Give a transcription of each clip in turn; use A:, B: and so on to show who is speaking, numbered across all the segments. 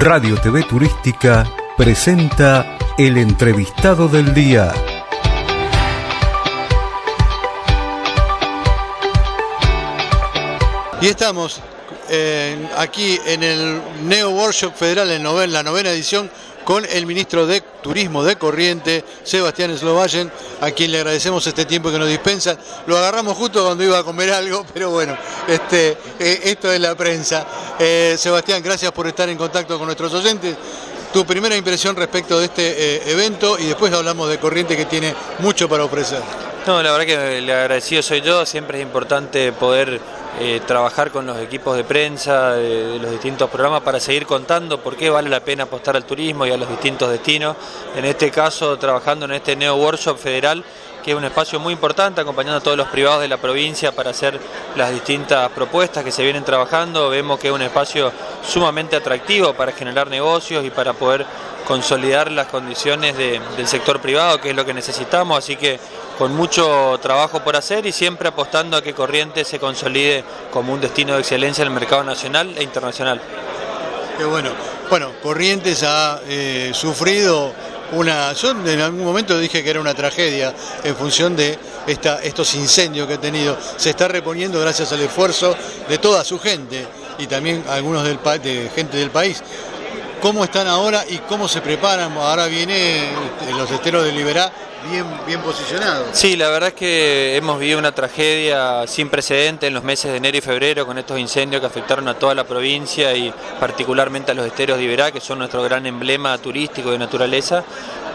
A: Radio TV Turística presenta el entrevistado del día.
B: Y estamos eh, aquí en el Neo Workshop Federal, en la novena edición, con el ministro de Turismo de Corriente, Sebastián Slovayen, a quien le agradecemos este tiempo que nos dispensa. Lo agarramos justo cuando iba a comer algo, pero bueno, este, eh, esto es la prensa. Eh, Sebastián, gracias por estar en contacto con nuestros oyentes. Tu primera impresión respecto de este eh, evento y después hablamos de Corriente que tiene mucho para ofrecer.
C: No, la verdad que el agradecido soy yo, siempre es importante poder eh, trabajar con los equipos de prensa de, los distintos programas para seguir contando por qué vale la pena apostar al turismo y a los distintos destinos. En este caso, trabajando en este Neo Workshop Federal, que es un espacio muy importante, acompañando a todos los privados de la provincia para hacer las distintas propuestas que se vienen trabajando. Vemos que es un espacio sumamente atractivo para generar negocios y para poder consolidar las condiciones de- del sector privado, que es lo que necesitamos, así que con mucho trabajo por hacer y siempre apostando a que Corrientes se consolide como un destino de excelencia en el mercado nacional e internacional.
B: Qué bueno. Bueno, Corrientes ha eh, sufrido una. Yo en algún momento dije que era una tragedia en función de estos incendios que ha tenido. Se está reponiendo gracias al esfuerzo de toda su gente y también algunos del de gente del país. ¿Cómo están ahora y cómo se preparan? Ahora viene este, los esteros de Liberá bien, bien posicionados.
C: Sí, la verdad es que hemos vivido una tragedia sin precedente en los meses de enero y febrero con estos incendios que afectaron a toda la provincia y particularmente a los esteros de Iberá, que son nuestro gran emblema turístico de naturaleza.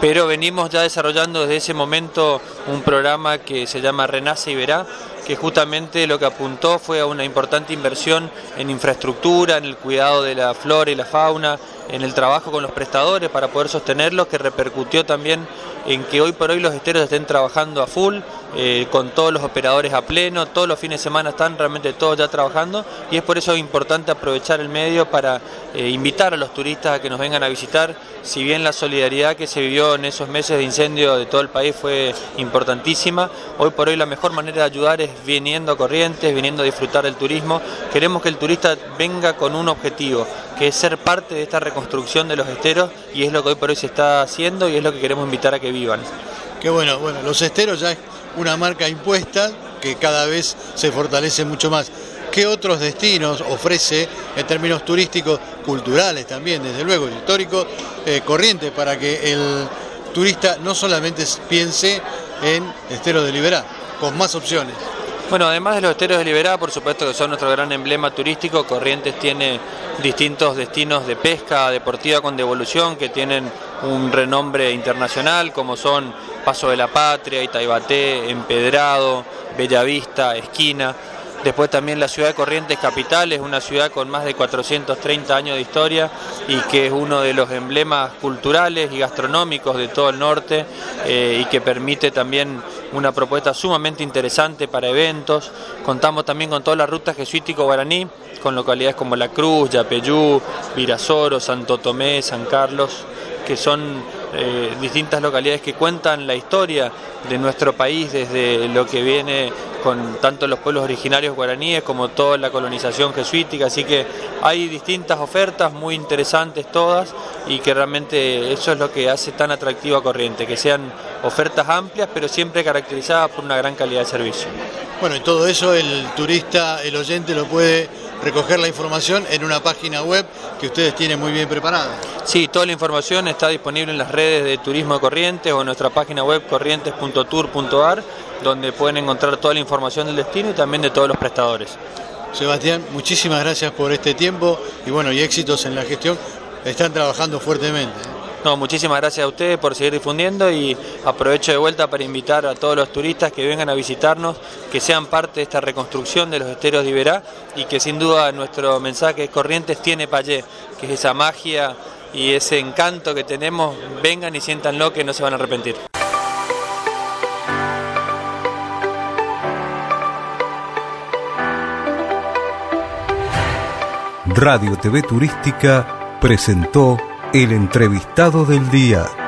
C: Pero venimos ya desarrollando desde ese momento un programa que se llama Renace Iberá, que justamente lo que apuntó fue a una importante inversión en infraestructura, en el cuidado de la flora y la fauna, en el trabajo con los prestadores para poder sostenerlos, que repercutió también en que hoy por hoy los esteros estén trabajando a full, eh, con todos los operadores a pleno, todos los fines de semana están realmente todos ya trabajando y es por eso importante aprovechar el medio para eh, invitar a los turistas a que nos vengan a visitar, si bien la solidaridad que se vivió en esos meses de incendio de todo el país fue importantísima, hoy por hoy la mejor manera de ayudar es viniendo a Corrientes, viniendo a disfrutar del turismo, queremos que el turista venga con un objetivo, que es ser parte de esta reconstrucción de los esteros y es lo que hoy por hoy se está haciendo y es lo que queremos invitar a que vivan.
B: Qué bueno, bueno, los esteros ya una marca impuesta que cada vez se fortalece mucho más. ¿Qué otros destinos ofrece en términos turísticos, culturales también, desde luego, históricos, eh, corriente para que el turista no solamente piense en Estero de Liberá, con más opciones?
C: Bueno, además de los esteros de Liberá, por supuesto que son nuestro gran emblema turístico, Corrientes tiene distintos destinos de pesca deportiva con devolución que tienen un renombre internacional, como son Paso de la Patria, Itaibaté, Empedrado, Bellavista, Esquina. Después también la ciudad de Corrientes Capital es una ciudad con más de 430 años de historia y que es uno de los emblemas culturales y gastronómicos de todo el norte eh, y que permite también una propuesta sumamente interesante para eventos. Contamos también con todas las rutas jesuítico-guaraní, con localidades como La Cruz, Yapeyú, Virasoro, Santo Tomé, San Carlos, que son eh, distintas localidades que cuentan la historia de nuestro país desde lo que viene con tanto los pueblos originarios guaraníes como toda la colonización jesuítica, así que hay distintas ofertas muy interesantes todas y que realmente eso es lo que hace tan atractivo a Corriente, que sean ofertas amplias pero siempre caracterizadas por una gran calidad de servicio.
B: Bueno, y todo eso el turista, el oyente lo puede recoger la información en una página web que ustedes tienen muy bien preparada.
C: Sí, toda la información está disponible en las redes de Turismo Corrientes o en nuestra página web corrientes.tour.ar, donde pueden encontrar toda la información del destino y también de todos los prestadores.
B: Sebastián, muchísimas gracias por este tiempo y bueno, y éxitos en la gestión. Están trabajando fuertemente.
C: No, muchísimas gracias a ustedes por seguir difundiendo y aprovecho de vuelta para invitar a todos los turistas que vengan a visitarnos, que sean parte de esta reconstrucción de los esteros de Iberá y que sin duda nuestro mensaje es Corrientes tiene Payé, que es esa magia y ese encanto que tenemos, vengan y siéntanlo que no se van a arrepentir.
A: Radio TV Turística presentó el entrevistado del día.